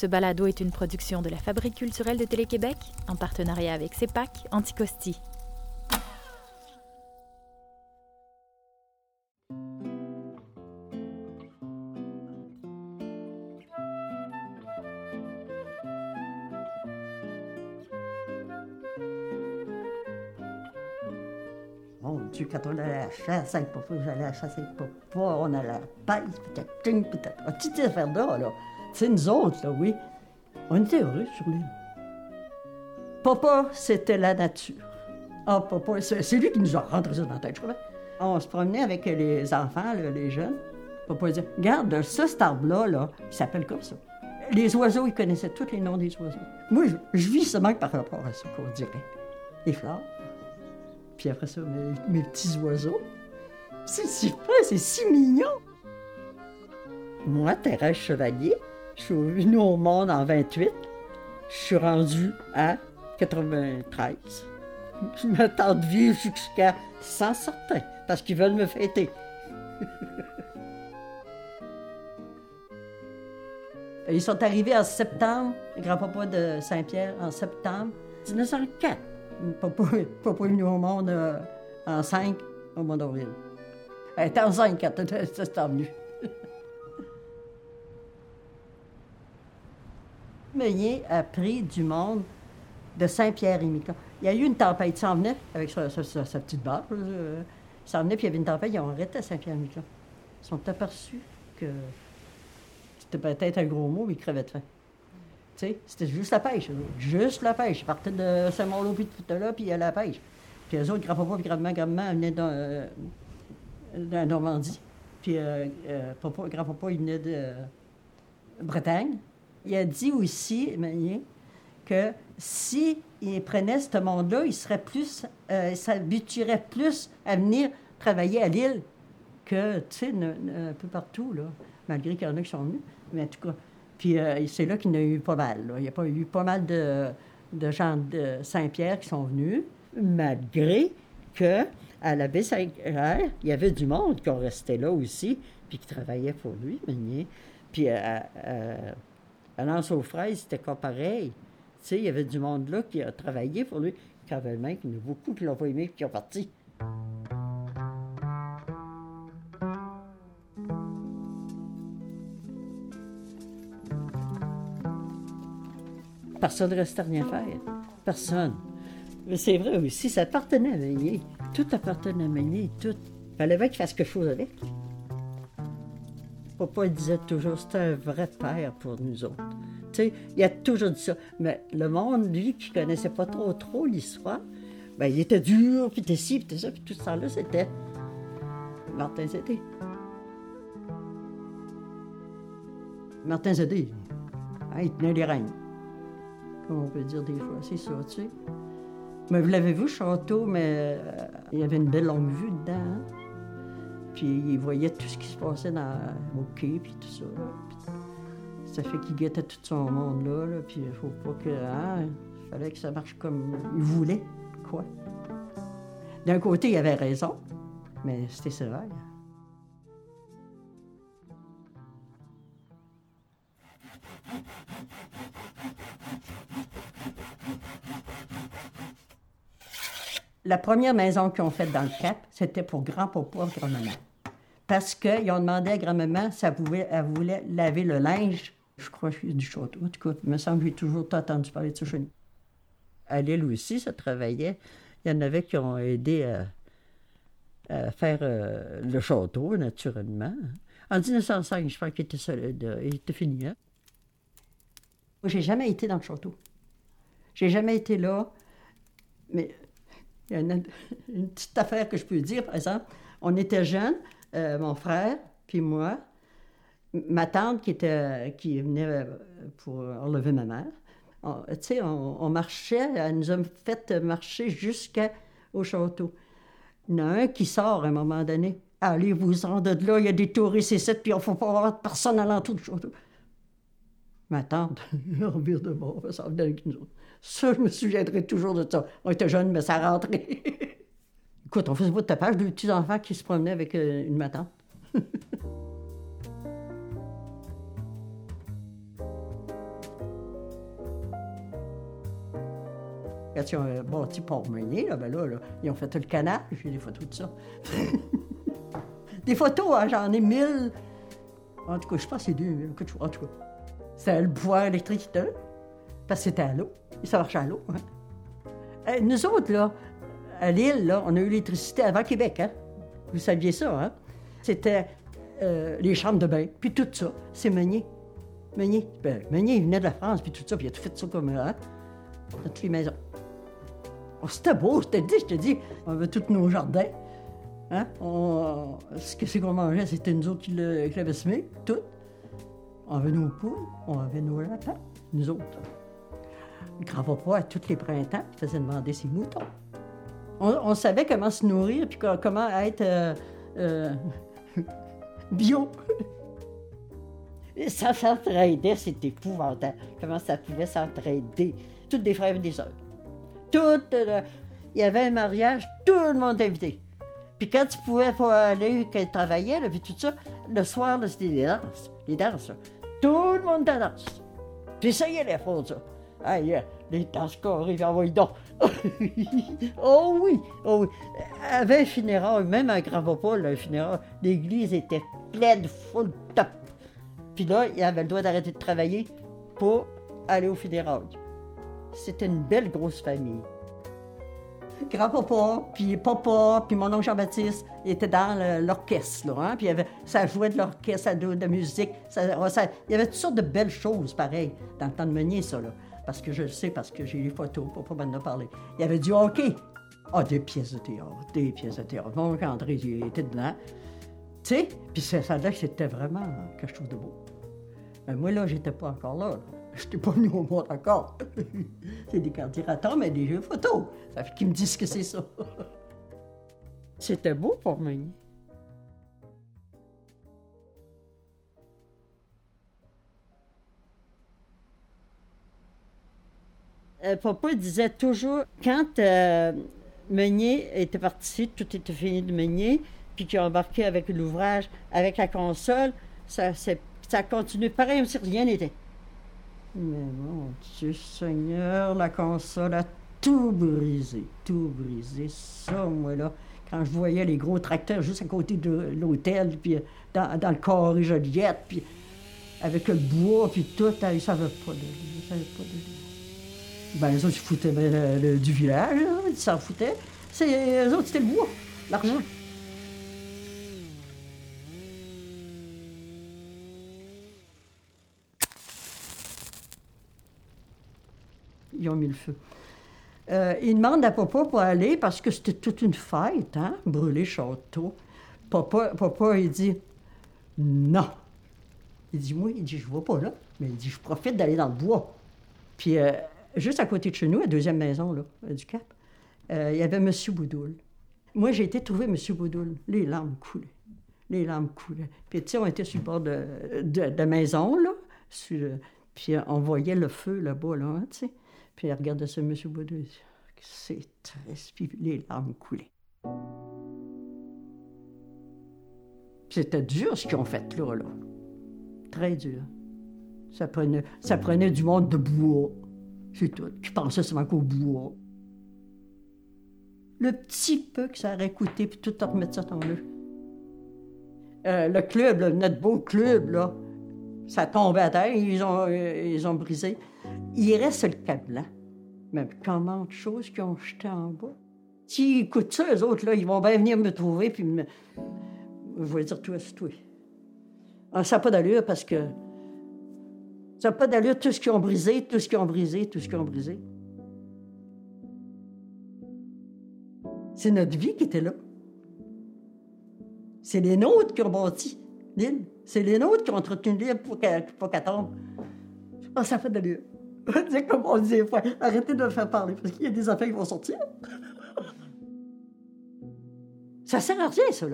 Ce balado est une production de la Fabrique culturelle de Télé-Québec en partenariat avec CEPAC Anticosti. Mon Dieu, quand on allait à la chasse j'allais à chasse on allait à la pêche, puis ting, puis là? Sais, nous autres, là, oui, on était heureux sur l'île. Papa, c'était la nature. Ah, papa, c'est c'est lui qui nous a rentré ça dans la tête, je crois. On se promenait avec les enfants, les jeunes. Papa disait, regarde, ça, cet arbre-là, là, il s'appelle comme ça. Les oiseaux, il connaissait tous les noms des oiseaux. Moi, je, vis seulement par rapport à ça, qu'on dirait. Les fleurs. Puis après ça, mes, petits oiseaux. C'est si fin, c'est si mignon. Moi, Thérèse Chevalier, je suis venue au monde en 28. Je suis rendue à 93. Je m'attends de vivre jusqu'à 100 certains, parce qu'ils veulent me fêter. Ils sont arrivés en septembre, grand-papa de Saint-Pierre, en septembre 1904. Papa, papa est venu au monde euh, en 5 au mois d'avril. Elle était en 5 quand venu. Meunier a pris du monde de Saint-Pierre-et-Miquelon. Il y a eu une tempête. Il s'en venait avec sa, petite barre. euh, Il s'en venait, puis il y avait une tempête. Ils ont arrêté à Saint-Pierre-et-Miquelon. Ils sont aperçus que c'était peut-être un gros mot, mais ils crevaient de faim. C'était juste la pêche. Juste la pêche. Ils partaient de Saint-Malo, puis de là, puis à la pêche. Puis eux autres, grand-papa et grand-maman, grand-maman venaient de, euh, Normandie. Puis euh, euh, papa, grand-papa, il venait de euh, Bretagne. Il a dit aussi, Meunier, que si prenait ce monde-là, il serait plus, euh, s'habituerait plus à venir travailler à l'île que, tu sais, un peu partout, là, malgré qu'il y en a qui sont venus. Mais en tout cas, puis euh, c'est là qu'il y en a eu pas mal. Il y a pas eu pas mal de, de gens de Saint-Pierre qui sont venus, malgré que à la baie Saint-Clair, il y avait du monde qui resté là aussi, puis qui travaillait pour lui, Meunier. Puis à, à Lance aux Fraises, c'était pas pareil. Tu sais, il y avait du monde là qui a travaillé pour lui. Cravellement, il y en a beaucoup qui l'ont pas aimé et qui ont parti. Personne ne restait à rien faire. Personne. Mais c'est vrai aussi, ça appartenait à Meunier. Tout appartenait à Meunier, tout. Fallait bien qu'il fasse quelque chose avec. Papa il disait toujours, c'était un vrai père pour nous autres. Tu sais, il a toujours dit ça. Mais le monde, lui, qui connaissait pas trop trop l'histoire, ben, il était dur, puis t'es ci, puis ça, puis tout ce temps-là, c'était Martin Zédé. Martin Zédé, hein, il tenait les rênes. Comme on peut dire des fois, c'est ça, tu sais. Mais vous l'avez vu, château, mais euh, il y avait une belle longue vue dedans. hein? Puis il voyait tout ce qui se passait dans, au quai, puis tout ça. ça fait qu'il guettait tout son monde là, là puis il faut pas que. Hein, fallait que ça marche comme il voulait, quoi. D'un côté, il avait raison, mais c'était sévère. La première maison qu'ils ont faite dans le Cap, c'était pour grand-papa grand-maman. Parce qu'ils ont demandé à grand-maman si elle, pouvait- elle voulait laver le linge. Je crois que je suis du château. En tout cas, il me semble que j'ai toujours entendu parler de ça chez nous. À l'île aussi, ça travaillait. Il y en avait qui ont aidé à, à faire euh, le château, naturellement. En 1905, je pense qu'il était, solide, il était fini. Hein? Moi, j'ai jamais été dans le château. J'ai jamais été là. Mais il y a une, une petite affaire que je peux dire, par exemple. On était jeunes, euh, mon frère, puis moi, ma tante qui, était, qui venait euh, pour enlever ma mère. On- on, on marchait, elle nous a fait marcher jusqu'au château. Il y en a un qui sort à un moment donné. Allez-vous-en de là, il y a des touristes ici, puis il ne faut pas avoir personne alentour du château. Ma tante, en vire de bord, ça venait avec nous autres. Ça, je me souviendrai toujours de ça. On était jeunes, mais ça rentrait. Écoute, on faisait pas de tapage, deux petits enfants qui se promenaient avec euh, une matante. Quand ils ont euh, bâti Pont-Meunier, là, ben là, là, ils ont fait tout le canal, j'ai des photos de ça. des photos, hein, j'en ai mille. En tout cas, je pense que c'est deux mille. En tout cas, c'était le pouvoir électrique, parce que c'était à l'eau. Ça marchait à l'eau. Hein. Euh, nous autres, là, à Lille, on a eu l'électricité avant Québec, hein? Vous saviez ça, hein? C'était euh, les chambres de bain, puis tout ça, c'est Meunier. Meunier. Ben, Meunier, il venait de la France, puis tout ça, puis il a tout fait ça comme, hein? Dans toutes les maisons. Oh, c'était beau, je te dis, je te dis. On avait tous nos jardins. Hein? Ce que c'est qu'on mangeait, c'était nous autres qui l'avaient semé, tout. On avait nos poules, on avait nos lapins, nous autres. Grand-papa, tous les printemps, il faisait demander ses moutons. On, savait comment se nourrir, puis comment être euh, euh, bio. ça s'entraidait, c'était épouvantable. Comment ça pouvait s'entraider. Toutes des frères et des sœurs. Toutes. Euh, il y avait un mariage, tout le monde invité. Puis quand tu pouvais pas aller, quand tu travaillais, puis tout ça, le soir, c'était les danses. Les danses. Tout le monde danse. Puis ça les fautes, ça. Les envoyez donc. oh oui, oh oui. Avec un funérail, même grand pas, un funérail, l'église était pleine, full top. Puis là, il avait le droit d'arrêter de travailler pour aller au funérailles. C'était une belle grosse famille. Grand-papa, puis papa, puis mon oncle Jean-Baptiste étaient dans l'orchestre, là, hein? puis avait, ça jouait de l'orchestre, de, de musique, ça, il y avait toutes sortes de belles choses, pareil, dans le temps de Meunier, ça, là parce que je le sais, parce que j'ai les photos, pour pas m'en parler. Il y avait du hockey. Ah, des pièces de théâtre, des pièces de théâtre. Mon André, était dedans. Tu sais, puis ça, ça que c'était vraiment quelque chose de beau. Mais moi, là, j'étais pas encore là. Je n'étais pas venu au monde encore. c'est des cardirateurs, mais des jeux photos. Ça fait qu'ils me disent que c'est ça. c'était beau pour moi. Euh, papa disait toujours, quand euh, Meunier était parti, tout était fini de Meunier, puis qu'il a embarqué avec l'ouvrage, avec la console, ça, ça a continué pareil comme si rien n'était. Mais mon Dieu Seigneur, la console a tout brisé, tout brisé. Ça, moi, là, quand je voyais les gros tracteurs juste à côté de l'hôtel, puis euh, dans, dans le corps Joliette, puis avec le bois, puis tout, ils ne savaient pas de pas de ben, les autres, ils foutaient ben, du village, ils s'en foutaient. C'est, les autres, c'était le bois, l'argent. Ils ont mis le feu. Euh, ils demandent à papa pour aller parce que c'était toute une fête, hein, brûler château. Papa, papa, il dit non. Il dit, moi, il dit, je ne vais pas là, mais il dit, je profite d'aller dans le bois. Puis euh, juste à côté de chez nous, la deuxième maison là, du Cap, euh, il y avait M. Boudoul. Moi, j'ai été trouver M. Boudoul. Les larmes coulaient. Les larmes coulaient. Puis, tu sais, on était sur le bord de, de, maison, là. puis, on voyait le feu là-bas, là, hein. Puis, il regardait ce M. Boudoul. C'est triste. Puis, les larmes coulaient. C'était dur ce qu'ils ont fait là, là. Très dur. Ça prenait, ça prenait du monde de bois. C'est tout. Je pensais seulement qu'au bois. Le petit peu que ça aurait coûté, puis tout remettre ça dans le. Euh, le club, notre beau club, là, ça tombait à terre, ils ont, euh, ils ont brisé. Il reste le câble Mais comment de choses qu'ils ont jeté en bas? S'ils écoutent ça, eux autres, là, ils vont bien venir me trouver, puis me... Je vais dire, toi, c'est toi. Ah, ça n'a pas d'allure parce que ça n'a pas d'allure, tout ce qu'ils ont brisé, tout ce qu'ils ont brisé, tout ce qu'ils ont brisé. C'est notre vie qui était là. C'est les nôtres qui ont bâti l'île. C'est les nôtres qui ont entretenu l'île pour qu'elle tombe. Ah, ça fait d'allure. C'est comme on arrêtez de me faire parler, parce qu'il y a des affaires qui vont sortir. ça sert à rien, ça.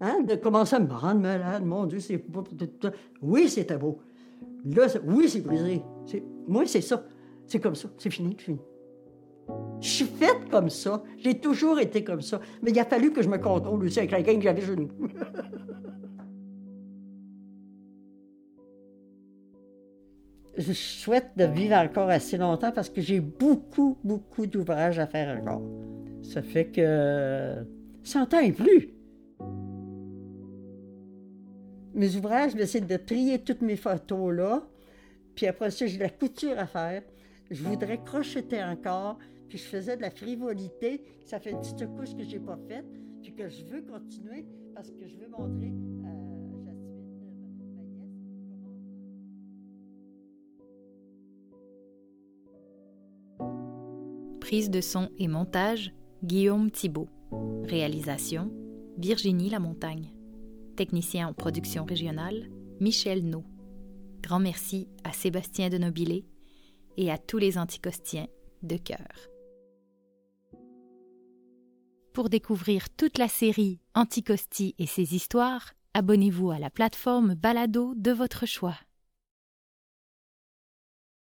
Hein? De commencer à me rendre malade, mon Dieu, c'est. Oui, c'était beau. Là, oui, c'est brisé. Moi, c'est ça. C'est comme ça. C'est fini, fini. Je suis faite comme ça. J'ai toujours été comme ça. Mais il a fallu que je me contrôle aussi avec la gang que j'avais chez nous. je souhaite de vivre encore assez longtemps parce que j'ai beaucoup, beaucoup d'ouvrages à faire encore. Ça fait que 100 ans et plus. Mes ouvrages, j'essaie de trier toutes mes photos là. Puis après ça, j'ai de la couture à faire. Je voudrais crocheter encore. Puis je faisais de la frivolité. Ça fait une petite couche que j'ai pas faite. Puis que je veux continuer parce que je veux montrer ma nièce, comment. Prise de son et montage, Guillaume Thibault. Réalisation, Virginie Lamontagne. Technicien en production régionale, Michel No. Grand merci à Sébastien de Nobilé et à tous les anticostiens de cœur. Pour découvrir toute la série Anticosti et ses histoires, abonnez-vous à la plateforme Balado de votre choix.